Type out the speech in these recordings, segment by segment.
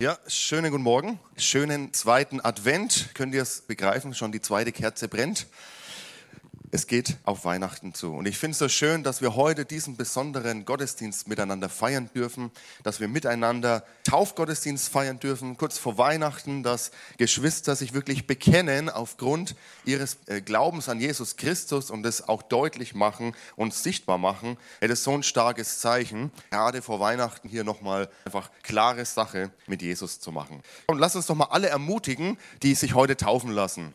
Ja, schönen guten Morgen. Schönen zweiten Advent. Könnt ihr es begreifen? Schon die zweite Kerze brennt. Es geht auf Weihnachten zu. Und ich finde es so schön, dass wir heute diesen besonderen Gottesdienst miteinander feiern dürfen, dass wir miteinander Taufgottesdienst feiern dürfen, kurz vor Weihnachten, dass Geschwister sich wirklich bekennen aufgrund ihres äh, Glaubens an Jesus Christus und es auch deutlich machen und sichtbar machen. Es ist so ein starkes Zeichen, gerade vor Weihnachten hier nochmal einfach klare Sache mit Jesus zu machen. Und lass uns doch mal alle ermutigen, die sich heute taufen lassen.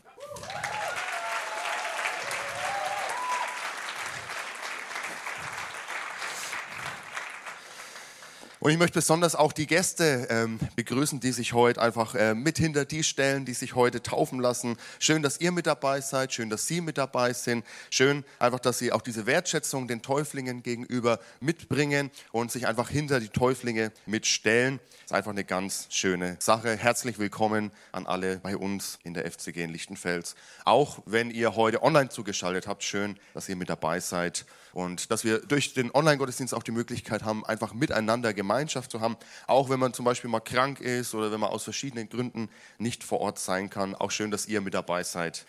Und ich möchte besonders auch die Gäste ähm, begrüßen, die sich heute einfach äh, mit hinter die stellen, die sich heute taufen lassen. Schön, dass ihr mit dabei seid, schön, dass Sie mit dabei sind. Schön einfach, dass Sie auch diese Wertschätzung den Täuflingen gegenüber mitbringen und sich einfach hinter die Täuflinge mitstellen. Das ist einfach eine ganz schöne Sache. Herzlich willkommen an alle bei uns in der FCG in Lichtenfels. Auch wenn ihr heute online zugeschaltet habt, schön, dass ihr mit dabei seid und dass wir durch den Online-Gottesdienst auch die Möglichkeit haben, einfach miteinander Gemeinschaft zu haben, auch wenn man zum Beispiel mal krank ist oder wenn man aus verschiedenen Gründen nicht vor Ort sein kann. Auch schön, dass ihr mit dabei seid.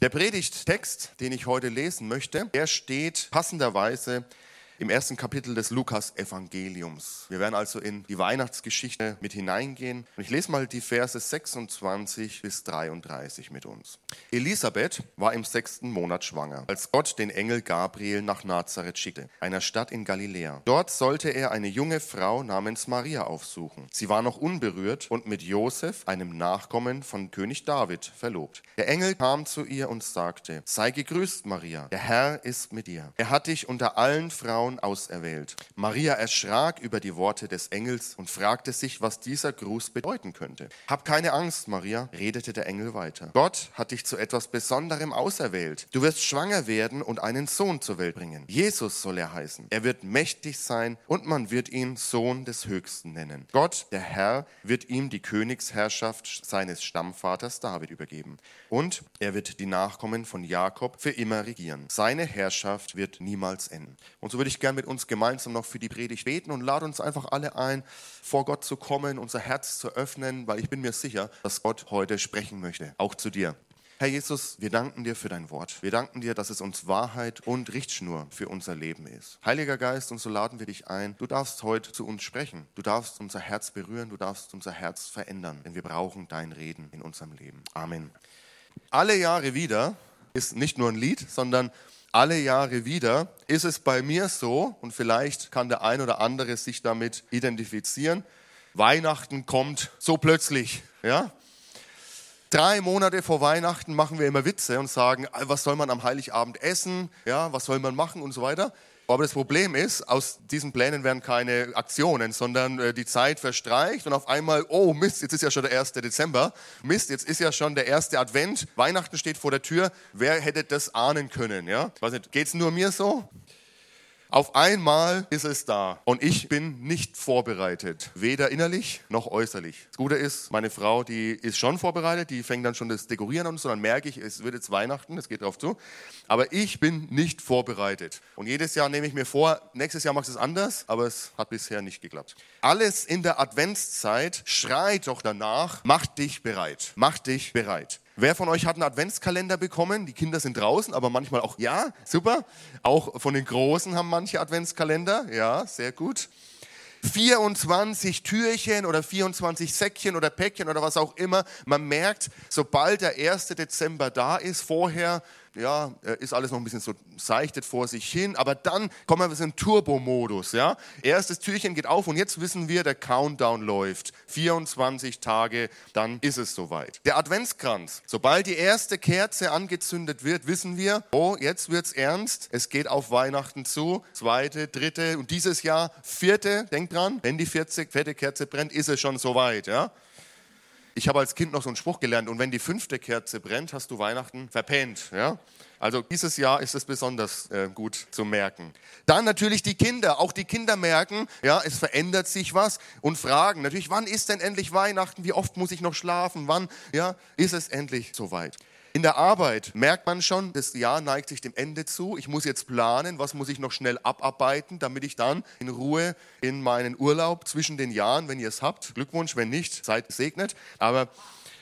Der Predigttext, den ich heute lesen möchte, der steht passenderweise im ersten Kapitel des Lukas-Evangeliums. Wir werden also in die Weihnachtsgeschichte mit hineingehen. Und ich lese mal die Verse 26 bis 33 mit uns. Elisabeth war im sechsten Monat schwanger, als Gott den Engel Gabriel nach Nazareth schickte, einer Stadt in Galiläa. Dort sollte er eine junge Frau namens Maria aufsuchen. Sie war noch unberührt und mit Josef, einem Nachkommen von König David, verlobt. Der Engel kam zu ihr und sagte, sei gegrüßt, Maria, der Herr ist mit dir. Er hat dich unter allen Frauen Frauen auserwählt. Maria erschrak über die Worte des Engels und fragte sich, was dieser Gruß bedeuten könnte. Hab keine Angst, Maria, redete der Engel weiter. Gott hat dich zu etwas Besonderem auserwählt. Du wirst schwanger werden und einen Sohn zur Welt bringen. Jesus soll er heißen. Er wird mächtig sein und man wird ihn Sohn des Höchsten nennen. Gott, der Herr, wird ihm die Königsherrschaft seines Stammvaters David übergeben. Und er wird die Nachkommen von Jakob für immer regieren. Seine Herrschaft wird niemals enden. Und so würde ich ich gern mit uns gemeinsam noch für die Predigt beten und lade uns einfach alle ein, vor Gott zu kommen, unser Herz zu öffnen, weil ich bin mir sicher, dass Gott heute sprechen möchte, auch zu dir. Herr Jesus, wir danken dir für dein Wort. Wir danken dir, dass es uns Wahrheit und Richtschnur für unser Leben ist. Heiliger Geist, und so laden wir dich ein. Du darfst heute zu uns sprechen. Du darfst unser Herz berühren. Du darfst unser Herz verändern. Denn wir brauchen dein Reden in unserem Leben. Amen. Alle Jahre wieder ist nicht nur ein Lied, sondern alle Jahre wieder, ist es bei mir so, und vielleicht kann der ein oder andere sich damit identifizieren, Weihnachten kommt so plötzlich. Ja? Drei Monate vor Weihnachten machen wir immer Witze und sagen, was soll man am Heiligabend essen, ja, was soll man machen und so weiter. Aber das Problem ist, aus diesen Plänen werden keine Aktionen, sondern äh, die Zeit verstreicht und auf einmal, oh Mist, jetzt ist ja schon der 1. Dezember. Mist, jetzt ist ja schon der erste Advent. Weihnachten steht vor der Tür. Wer hätte das ahnen können? Ja? Ich weiß nur mir so? Auf einmal ist es da und ich bin nicht vorbereitet, weder innerlich noch äußerlich. Das Gute ist, meine Frau, die ist schon vorbereitet, die fängt dann schon das Dekorieren an, so dann merke ich, es wird jetzt Weihnachten, es geht drauf zu. Aber ich bin nicht vorbereitet. Und jedes Jahr nehme ich mir vor, nächstes Jahr machst du es anders, aber es hat bisher nicht geklappt. Alles in der Adventszeit schreit doch danach, mach dich bereit, mach dich bereit. Wer von euch hat einen Adventskalender bekommen? Die Kinder sind draußen, aber manchmal auch, ja, super. Auch von den Großen haben manche Adventskalender, ja, sehr gut. 24 Türchen oder 24 Säckchen oder Päckchen oder was auch immer. Man merkt, sobald der 1. Dezember da ist, vorher ja, äh, ist alles noch ein bisschen so seichtet vor sich hin, aber dann kommen wir in Turbo-Modus, ja. Erstes Türchen geht auf und jetzt wissen wir, der Countdown läuft. 24 Tage, dann ist es soweit. Der Adventskranz, sobald die erste Kerze angezündet wird, wissen wir, oh, jetzt wird's ernst, es geht auf Weihnachten zu. Zweite, dritte und dieses Jahr vierte, denkt dran, wenn die 40, vierte Kerze brennt, ist es schon soweit, ja. Ich habe als Kind noch so einen Spruch gelernt, und wenn die fünfte Kerze brennt, hast du Weihnachten verpennt. Ja? Also dieses Jahr ist es besonders äh, gut zu merken. Dann natürlich die Kinder. Auch die Kinder merken, ja, es verändert sich was und fragen natürlich, wann ist denn endlich Weihnachten? Wie oft muss ich noch schlafen? Wann ja, ist es endlich soweit? In der Arbeit merkt man schon, das Jahr neigt sich dem Ende zu. Ich muss jetzt planen, was muss ich noch schnell abarbeiten, damit ich dann in Ruhe in meinen Urlaub zwischen den Jahren, wenn ihr es habt, Glückwunsch, wenn nicht, seid gesegnet. Aber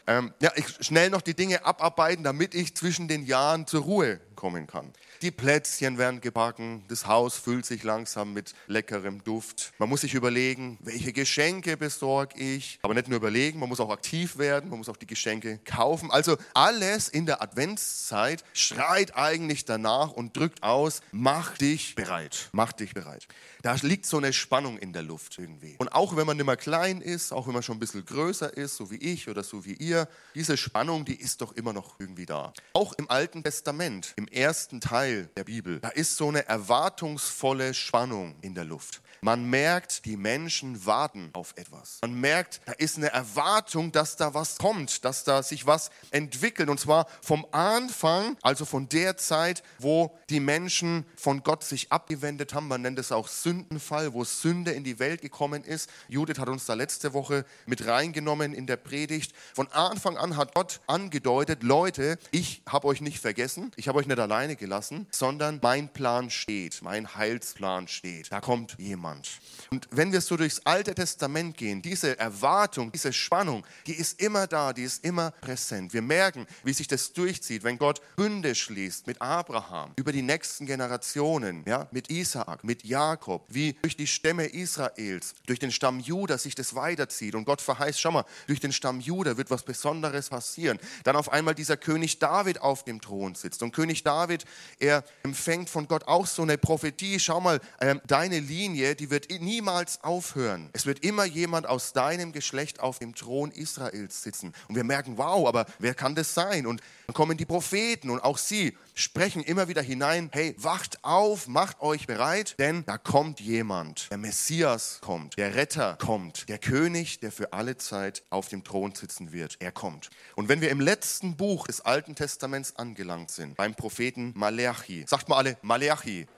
ähm, ja, ich schnell noch die Dinge abarbeiten, damit ich zwischen den Jahren zur Ruhe kommen kann. Die Plätzchen werden gebacken, das Haus füllt sich langsam mit leckerem Duft. Man muss sich überlegen, welche Geschenke besorge ich. Aber nicht nur überlegen, man muss auch aktiv werden, man muss auch die Geschenke kaufen. Also alles in der Adventszeit schreit eigentlich danach und drückt aus, mach dich bereit, mach dich bereit. Da liegt so eine Spannung in der Luft irgendwie. Und auch wenn man mehr klein ist, auch wenn man schon ein bisschen größer ist, so wie ich oder so wie ihr, diese Spannung, die ist doch immer noch irgendwie da. Auch im Alten Testament, im ersten Teil der Bibel, da ist so eine erwartungsvolle Spannung in der Luft. Man merkt, die Menschen warten auf etwas. Man merkt, da ist eine Erwartung, dass da was kommt, dass da sich was entwickelt. Und zwar vom Anfang, also von der Zeit, wo die Menschen von Gott sich abgewendet haben. Man nennt es auch Sündenfall, wo Sünde in die Welt gekommen ist. Judith hat uns da letzte Woche mit reingenommen in der Predigt. Von Anfang an hat Gott angedeutet, Leute, ich habe euch nicht vergessen, ich habe euch nicht alleine gelassen, sondern mein Plan steht, mein Heilsplan steht. Da kommt jemand jemand. Und wenn wir so durchs Alte Testament gehen, diese Erwartung, diese Spannung, die ist immer da, die ist immer präsent. Wir merken, wie sich das durchzieht, wenn Gott Bünde schließt mit Abraham über die nächsten Generationen, ja, mit Isaak, mit Jakob, wie durch die Stämme Israels, durch den Stamm Juda sich das weiterzieht und Gott verheißt, schau mal, durch den Stamm Juda wird was Besonderes passieren. Dann auf einmal dieser König David auf dem Thron sitzt und König David, er empfängt von Gott auch so eine Prophetie, schau mal, äh, deine Linie, die wird niemals aufhören. Es wird immer jemand aus deinem Geschlecht auf dem Thron Israels sitzen. Und wir merken, wow, aber wer kann das sein? Und dann kommen die Propheten und auch sie sprechen immer wieder hinein, hey, wacht auf, macht euch bereit, denn da kommt jemand. Der Messias kommt, der Retter kommt, der König, der für alle Zeit auf dem Thron sitzen wird. Er kommt. Und wenn wir im letzten Buch des Alten Testaments angelangt sind, beim Propheten Maleachi, sagt mal alle Maleachi.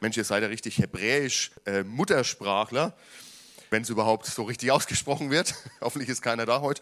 Mensch, ihr seid ja richtig hebräisch äh, Muttersprachler, wenn es überhaupt so richtig ausgesprochen wird. Hoffentlich ist keiner da heute.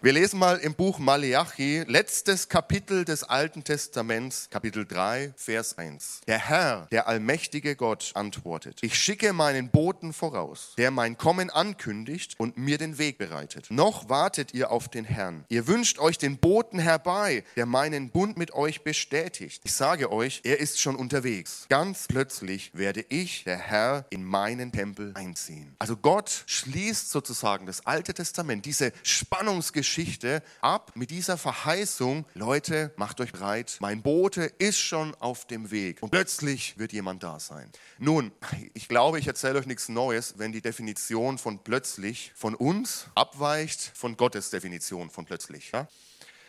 Wir lesen mal im Buch Maleachi, letztes Kapitel des Alten Testaments, Kapitel 3, Vers 1. Der Herr, der allmächtige Gott, antwortet, ich schicke meinen Boten voraus, der mein Kommen ankündigt und mir den Weg bereitet. Noch wartet ihr auf den Herrn. Ihr wünscht euch den Boten herbei, der meinen Bund mit euch bestätigt. Ich sage euch, er ist schon unterwegs. Ganz plötzlich werde ich, der Herr, in meinen Tempel einziehen. Also Gott schließt sozusagen das Alte Testament, diese Spannungsgeschichte, Geschichte ab mit dieser Verheißung, Leute, macht euch bereit, mein Bote ist schon auf dem Weg und plötzlich wird jemand da sein. Nun, ich glaube, ich erzähle euch nichts Neues, wenn die Definition von plötzlich von uns abweicht von Gottes Definition von plötzlich. Ja?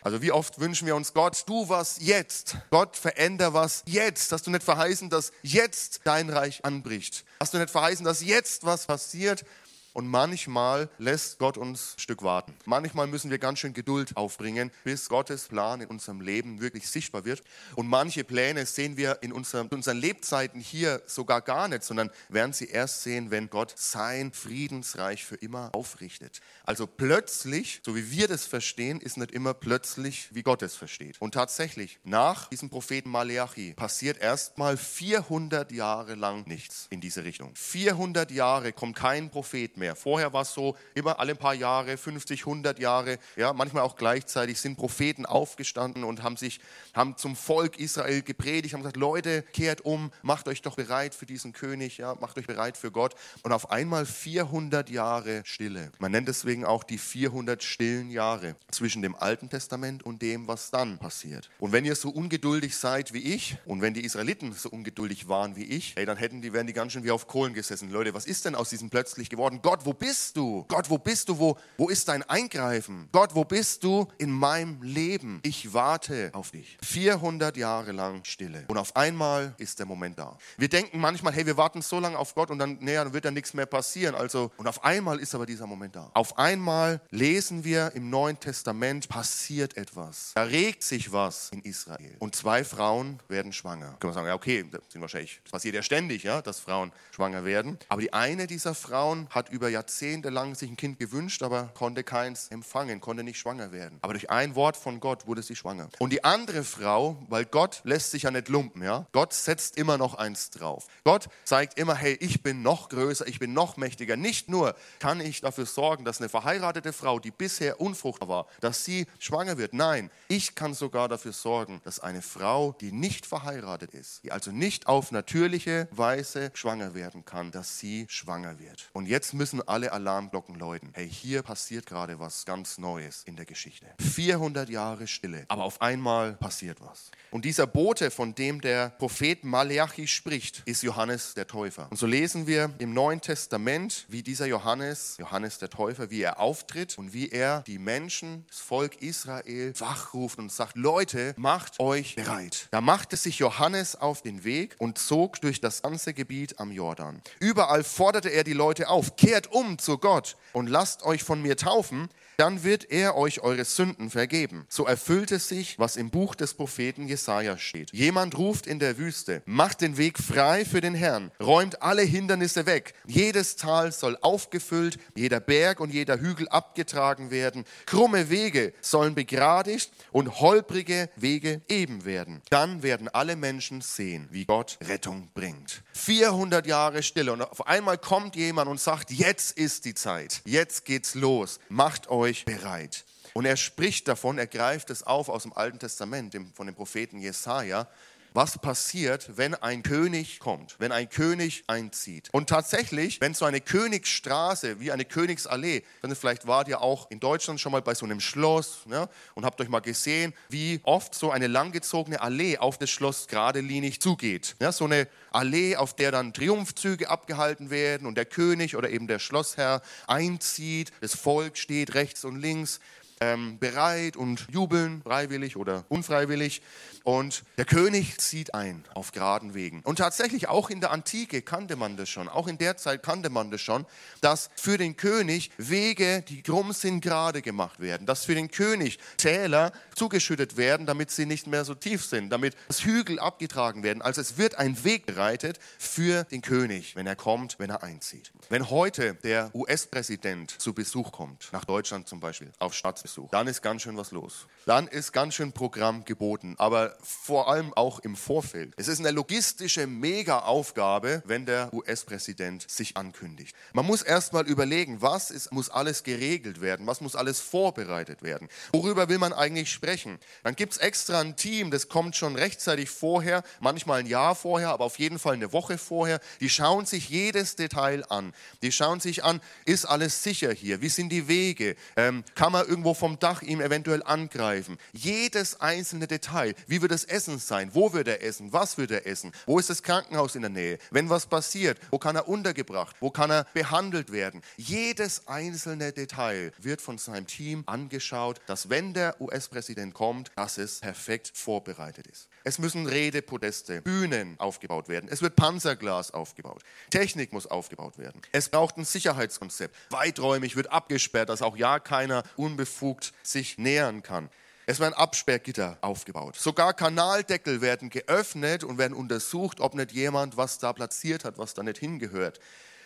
Also wie oft wünschen wir uns Gott, du was jetzt. Gott, veränder was jetzt. Hast du nicht verheißen, dass jetzt dein Reich anbricht? Hast du nicht verheißen, dass jetzt was passiert? Und manchmal lässt Gott uns ein Stück warten. Manchmal müssen wir ganz schön Geduld aufbringen, bis Gottes Plan in unserem Leben wirklich sichtbar wird. Und manche Pläne sehen wir in unseren, Lebzeiten hier sogar gar nicht, sondern werden sie erst sehen, wenn Gott sein Friedensreich für immer aufrichtet. Also plötzlich, so wie wir das verstehen, ist nicht immer plötzlich, wie Gott es versteht. Und tatsächlich, nach diesem Propheten Maleachi passiert erstmal 400 Jahre lang nichts in diese Richtung. 400 Jahre kommt kein Prophet mehr. Vorher war es so, immer alle paar Jahre, 50, 100 Jahre, ja, manchmal auch gleichzeitig sind Propheten aufgestanden und haben sich, haben zum Volk Israel gepredigt, haben gesagt, Leute, kehrt um, macht euch doch bereit für diesen König, ja, macht euch bereit für Gott. Und auf einmal 400 Jahre Stille. Man nennt deswegen auch die 400 stillen Jahre zwischen dem Alten Testament und dem, was dann passiert. Und wenn ihr so ungeduldig seid wie ich und wenn die Israeliten so ungeduldig waren wie ich, ey, dann hätten die, wären die ganz schön wie auf Kohlen gesessen. Leute, was ist denn aus diesem plötzlich geworden? Gott, wo bist du? Gott, wo bist du? Wo, wo ist dein Eingreifen? Gott, wo bist du in meinem Leben? Ich warte auf dich. 400 Jahre lang Stille. Und auf einmal ist der Moment da. Wir denken manchmal, hey, wir warten so lange auf Gott und dann, nee, dann wird da nichts mehr passieren. Also, und auf einmal ist aber dieser Moment da. Auf einmal lesen wir im Neuen Testament, passiert etwas. Da regt sich was in Israel. Und zwei Frauen werden schwanger. Können wir sagen, ja, okay, das sind wahrscheinlich, das passiert ja ständig, ja, dass Frauen schwanger werden. Aber die eine dieser Frauen hat über über Jahrzehnte lang sich ein Kind gewünscht, aber konnte keins empfangen, konnte nicht schwanger werden. Aber durch ein Wort von Gott wurde sie schwanger. Und die andere Frau, weil Gott lässt sich ja nicht lumpen, ja? Gott setzt immer noch eins drauf. Gott zeigt immer, hey, ich bin noch größer, ich bin noch mächtiger. Nicht nur kann ich dafür sorgen, dass eine verheiratete Frau, die bisher unfruchtbar war, dass sie schwanger wird. Nein, ich kann sogar dafür sorgen, dass eine Frau, die nicht verheiratet ist, die also nicht auf natürliche Weise schwanger werden kann, dass sie schwanger wird. Und jetzt müssen alle Alarmglocken läuten. Hey, hier passiert gerade was ganz Neues in der Geschichte. 400 Jahre Stille, aber auf einmal passiert was. Und dieser Bote, von dem der Prophet Malachi spricht, ist Johannes der Täufer. Und so lesen wir im Neuen Testament, wie dieser Johannes, Johannes der Täufer, wie er auftritt und wie er die Menschen, das Volk Israel wachruft und sagt, Leute, macht euch bereit. Da machte sich Johannes auf den Weg und zog durch das ganze Gebiet am Jordan. Überall forderte er die Leute auf, kehrt um zu Gott und lasst euch von mir taufen, dann wird er euch eure Sünden vergeben. So erfüllte sich, was im Buch des Propheten Jesaja steht. Jemand ruft in der Wüste, macht den Weg frei für den Herrn, räumt alle Hindernisse weg. Jedes Tal soll aufgefüllt, jeder Berg und jeder Hügel abgetragen werden. Krumme Wege sollen begradigt und holprige Wege eben werden. Dann werden alle Menschen sehen, wie Gott Rettung bringt. 400 Jahre Stille und auf einmal kommt jemand und sagt, jetzt ist die Zeit, jetzt geht's los, macht euch euch bereit. Und er spricht davon, er greift es auf aus dem Alten Testament, von dem Propheten Jesaja, was passiert, wenn ein König kommt, wenn ein König einzieht. Und tatsächlich, wenn so eine Königsstraße wie eine Königsallee, dann vielleicht wart ihr auch in Deutschland schon mal bei so einem Schloss ne, und habt euch mal gesehen, wie oft so eine langgezogene Allee auf das Schloss geradelinig zugeht. Ja, so eine Allee, auf der dann Triumphzüge abgehalten werden und der König oder eben der Schlossherr einzieht, das Volk steht rechts und links ähm, bereit und jubeln, freiwillig oder unfreiwillig. Und der König zieht ein auf geraden Wegen. Und tatsächlich auch in der Antike kannte man das schon, auch in der Zeit kannte man das schon, dass für den König Wege, die krumm sind, gerade gemacht werden. Dass für den König Täler zugeschüttet werden, damit sie nicht mehr so tief sind, damit das Hügel abgetragen werden. Also es wird ein Weg bereitet für den König, wenn er kommt, wenn er einzieht. Wenn heute der US-Präsident zu Besuch kommt, nach Deutschland zum Beispiel, auf Staatsbesuch, dann ist ganz schön was los. Dann ist ganz schön Programm geboten. Aber vor allem auch im Vorfeld. Es ist eine logistische Mega-Aufgabe, wenn der US-Präsident sich ankündigt. Man muss erstmal überlegen, was ist, muss alles geregelt werden, was muss alles vorbereitet werden, worüber will man eigentlich sprechen. Dann gibt es extra ein Team, das kommt schon rechtzeitig vorher, manchmal ein Jahr vorher, aber auf jeden Fall eine Woche vorher. Die schauen sich jedes Detail an. Die schauen sich an, ist alles sicher hier? Wie sind die Wege? Ähm, kann man irgendwo vom Dach ihm eventuell angreifen? Jedes einzelne Detail. Wie wird das Essen sein? Wo wird er essen? Was wird er essen? Wo ist das Krankenhaus in der Nähe? Wenn was passiert, wo kann er untergebracht? Wo kann er behandelt werden? Jedes einzelne Detail wird von seinem Team angeschaut, dass wenn der US-Präsident kommt, dass es perfekt vorbereitet ist. Es müssen Redepodeste, Bühnen aufgebaut werden. Es wird Panzerglas aufgebaut. Technik muss aufgebaut werden. Es braucht ein Sicherheitskonzept. Weiträumig wird abgesperrt, dass auch ja keiner unbefugt sich nähern kann. Es werden Absperrgitter aufgebaut. Sogar Kanaldeckel werden geöffnet und werden untersucht, ob nicht jemand was da platziert hat, was da nicht hingehört.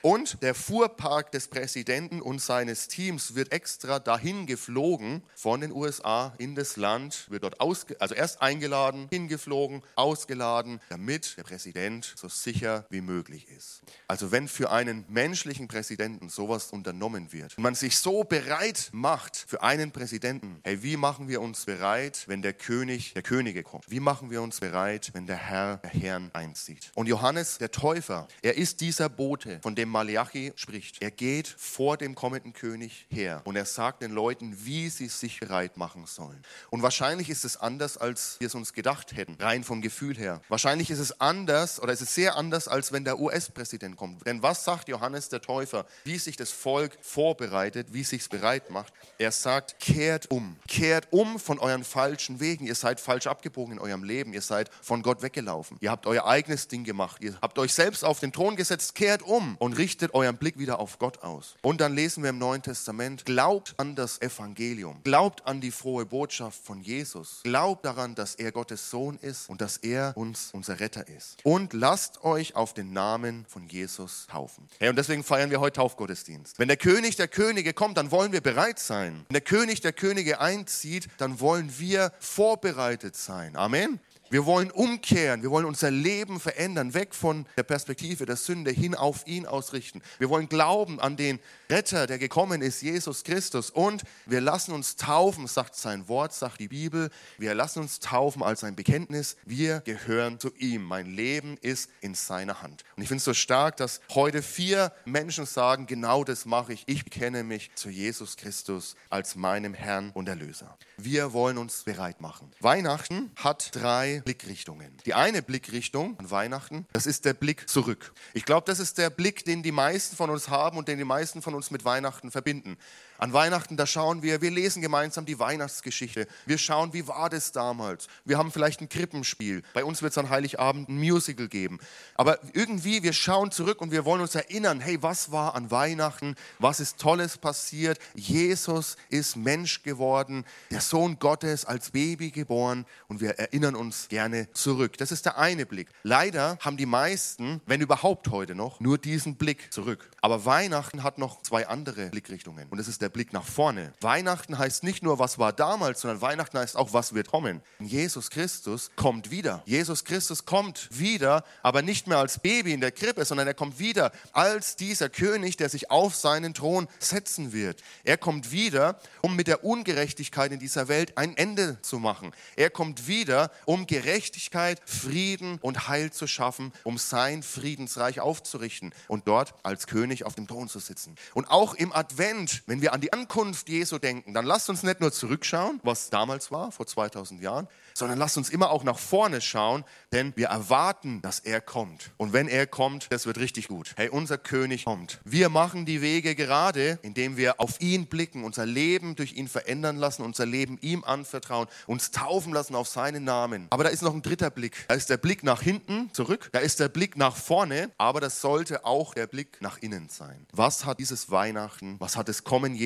Und der Fuhrpark des Präsidenten und seines Teams wird extra dahin geflogen von den USA in das Land, wird dort ausge also erst eingeladen, hingeflogen, ausgeladen, damit der Präsident so sicher wie möglich ist. Also wenn für einen menschlichen Präsidenten sowas unternommen wird man sich so bereit macht für einen Präsidenten, hey, wie machen wir uns bereit, wenn der König der Könige kommt? Wie machen wir uns bereit, wenn der Herr der Herrn einzieht? Und Johannes der Täufer, er ist dieser Bote, von dem Malachi spricht. Er geht vor dem kommenden König her und er sagt den Leuten, wie sie sich bereit machen sollen. Und wahrscheinlich ist es anders, als wir es uns gedacht hätten, rein vom Gefühl her. Wahrscheinlich ist es anders oder ist es sehr anders, als wenn der US-Präsident kommt. Denn was sagt Johannes der Täufer, wie sich das Volk vorbereitet, wie sich es bereit macht? Er sagt, kehrt um. Kehrt um von euren falschen Wegen. Ihr seid falsch abgebogen in eurem Leben. Ihr seid von Gott weggelaufen. Ihr habt euer eigenes Ding gemacht. Ihr habt euch selbst auf den Thron gesetzt. Kehrt um und richtet euren Blick wieder auf Gott aus. Und dann lesen wir im Neuen Testament, glaubt an das Evangelium, glaubt an die frohe Botschaft von Jesus, glaubt daran, dass er Gottes Sohn ist und dass er uns unser Retter ist. Und lasst euch auf den Namen von Jesus taufen. Hey, und deswegen feiern wir heute Taufgottesdienst. Wenn der König der Könige kommt, dann wollen wir bereit sein. Wenn der König der Könige einzieht, dann wollen wir vorbereitet sein. Amen. Wir wollen umkehren, wir wollen unser Leben verändern, weg von der Perspektive der Sünde hin auf ihn ausrichten. Wir wollen glauben an den Retter, der gekommen ist, Jesus Christus. Und wir lassen uns taufen, sagt sein Wort, sagt die Bibel. Wir lassen uns taufen als ein Bekenntnis. Wir gehören zu ihm. Mein Leben ist in seiner Hand. Und ich finde es so stark, dass heute vier Menschen sagen, genau das mache ich. Ich bekenne mich zu Jesus Christus als meinem Herrn und Erlöser. Wir wollen uns bereit machen. Weihnachten hat drei Blickrichtungen. Die eine Blickrichtung an Weihnachten, das ist der Blick zurück. Ich glaube, das ist der Blick, den die meisten von uns haben und den die meisten von uns mit Weihnachten verbinden. An Weihnachten, da schauen wir, wir lesen gemeinsam die Weihnachtsgeschichte. Wir schauen, wie war das damals? Wir haben vielleicht ein Krippenspiel. Bei uns wird es an Heiligabend ein Musical geben. Aber irgendwie, wir schauen zurück und wir wollen uns erinnern, hey, was war an Weihnachten? Was ist Tolles passiert? Jesus ist Mensch geworden, der Sohn Gottes als Baby geboren und wir erinnern uns gerne zurück. Das ist der eine Blick. Leider haben die meisten, wenn überhaupt heute noch, nur diesen Blick zurück. Aber Weihnachten hat noch zwei andere Blickrichtungen und das ist der Blick nach vorne. Weihnachten heißt nicht nur, was war damals, sondern Weihnachten heißt auch, was wird kommen. Jesus Christus kommt wieder. Jesus Christus kommt wieder, aber nicht mehr als Baby in der Krippe, sondern er kommt wieder als dieser König, der sich auf seinen Thron setzen wird. Er kommt wieder, um mit der Ungerechtigkeit in dieser Welt ein Ende zu machen. Er kommt wieder, um Gerechtigkeit, Frieden und Heil zu schaffen, um sein Friedensreich aufzurichten und dort als König auf dem Thron zu sitzen. Und auch im Advent, wenn wir an die Ankunft Jesu denken, dann lasst uns nicht nur zurückschauen, was damals war, vor 2000 Jahren, sondern lasst uns immer auch nach vorne schauen, denn wir erwarten, dass er kommt. Und wenn er kommt, das wird richtig gut. Hey, unser König kommt. Wir machen die Wege gerade, indem wir auf ihn blicken, unser Leben durch ihn verändern lassen, unser Leben ihm anvertrauen, uns taufen lassen auf seinen Namen. Aber da ist noch ein dritter Blick. Da ist der Blick nach hinten, zurück. Da ist der Blick nach vorne, aber das sollte auch der Blick nach innen sein. Was hat dieses Weihnachten, was hat das Kommen Jesu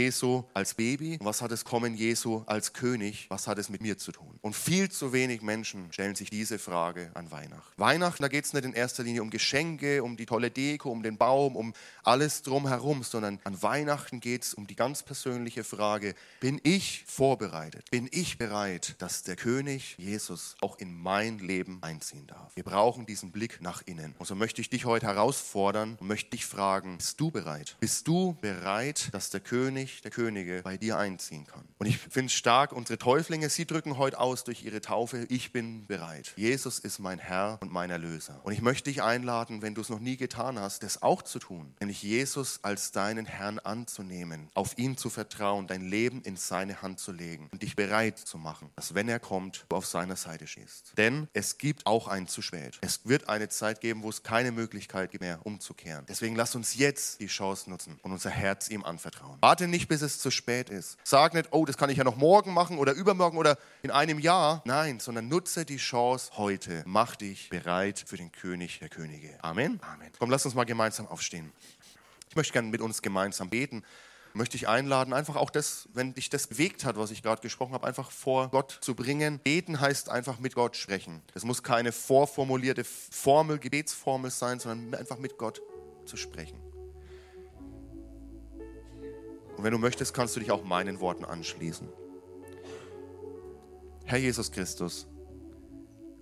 als Baby, was hat das Kommen Jesu als König, was hat es mit mir zu tun? Und viel zu wenig Menschen stellen sich diese Frage an Weihnachten. Weihnachten, da geht es nicht in erster Linie um Geschenke, um die tolle Deko, um den Baum, um alles drumherum, sondern an Weihnachten geht es um die ganz persönliche Frage, bin ich vorbereitet? Bin ich bereit, dass der König Jesus auch in mein Leben einziehen darf? Wir brauchen diesen Blick nach innen. Und so möchte ich dich heute herausfordern und möchte dich fragen, bist du bereit? Bist du bereit, dass der König der Könige bei dir einziehen kann? Und ich finde es stark, unsere Täuflinge, sie drücken heute aus durch ihre Taufe, ich bin bereit. Jesus ist mein Herr und mein Erlöser. Und ich möchte dich einladen, wenn du es noch nie getan hast, das auch zu tun. Nämlich Jesus als deinen Herrn anzunehmen, auf ihn zu vertrauen, dein Leben in seine Hand zu legen und dich bereit zu machen, dass wenn er kommt, du auf seiner Seite stehst. Denn es gibt auch ein zu spät. Es wird eine Zeit geben, wo es keine Möglichkeit gibt mehr umzukehren. Deswegen lass uns jetzt die Chance nutzen und unser Herz ihm anvertrauen. Warte nicht, bis es zu spät ist. Sag nicht, oh, das kann ich ja noch morgen machen oder übermorgen oder in einem Jahr. Nein, Nein, sondern nutze die Chance heute. Mach dich bereit für den König der Könige. Amen. Amen. Komm, lass uns mal gemeinsam aufstehen. Ich möchte gerne mit uns gemeinsam beten. Möchte ich einladen, einfach auch das, wenn dich das bewegt hat, was ich gerade gesprochen habe, einfach vor Gott zu bringen. Beten heißt einfach mit Gott sprechen. Das muss keine vorformulierte Formel, Gebetsformel sein, sondern einfach mit Gott zu sprechen. Und wenn du möchtest, kannst du dich auch meinen Worten anschließen. Herr Jesus Christus,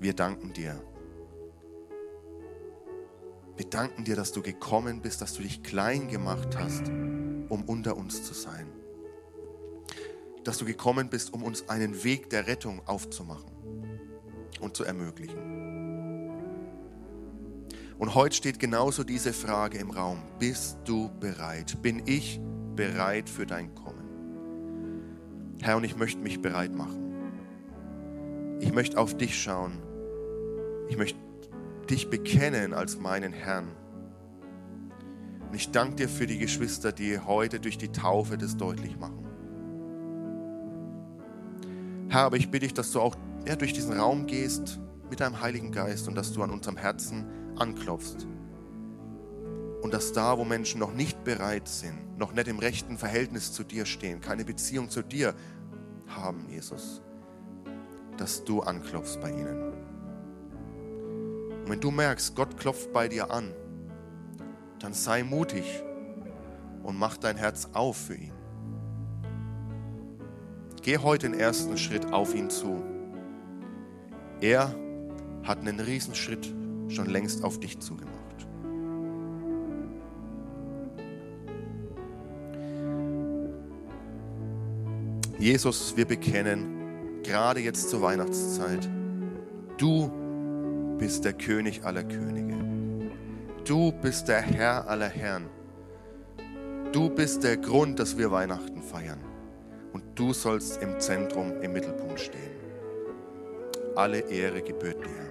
wir danken dir. Wir danken dir, dass du gekommen bist, dass du dich klein gemacht hast, um unter uns zu sein. Dass du gekommen bist, um uns einen Weg der Rettung aufzumachen und zu ermöglichen. Und heute steht genauso diese Frage im Raum. Bist du bereit? Bin ich bereit für dein Kommen? Herr, und ich möchte mich bereit machen. Ich möchte auf dich schauen. Ich möchte dich bekennen als meinen Herrn. Und ich danke dir für die Geschwister, die heute durch die Taufe das deutlich machen. Herr, aber ich bitte dich, dass du auch ja, durch diesen Raum gehst mit deinem Heiligen Geist und dass du an unserem Herzen anklopfst Und dass da, wo Menschen noch nicht bereit sind, noch nicht im rechten Verhältnis zu dir stehen, keine Beziehung zu dir haben, Jesus, dass du anklopfst bei ihnen. Und wenn du merkst, Gott klopft bei dir an, dann sei mutig und mach dein Herz auf für ihn. Geh heute den ersten Schritt auf ihn zu. Er hat einen Riesenschritt schon längst auf dich zugemacht. Jesus, wir bekennen, gerade jetzt zur Weihnachtszeit, du bist der König aller Könige. Du bist der Herr aller Herren. Du bist der Grund, dass wir Weihnachten feiern. Und du sollst im Zentrum, im Mittelpunkt stehen. Alle Ehre gebührt dir.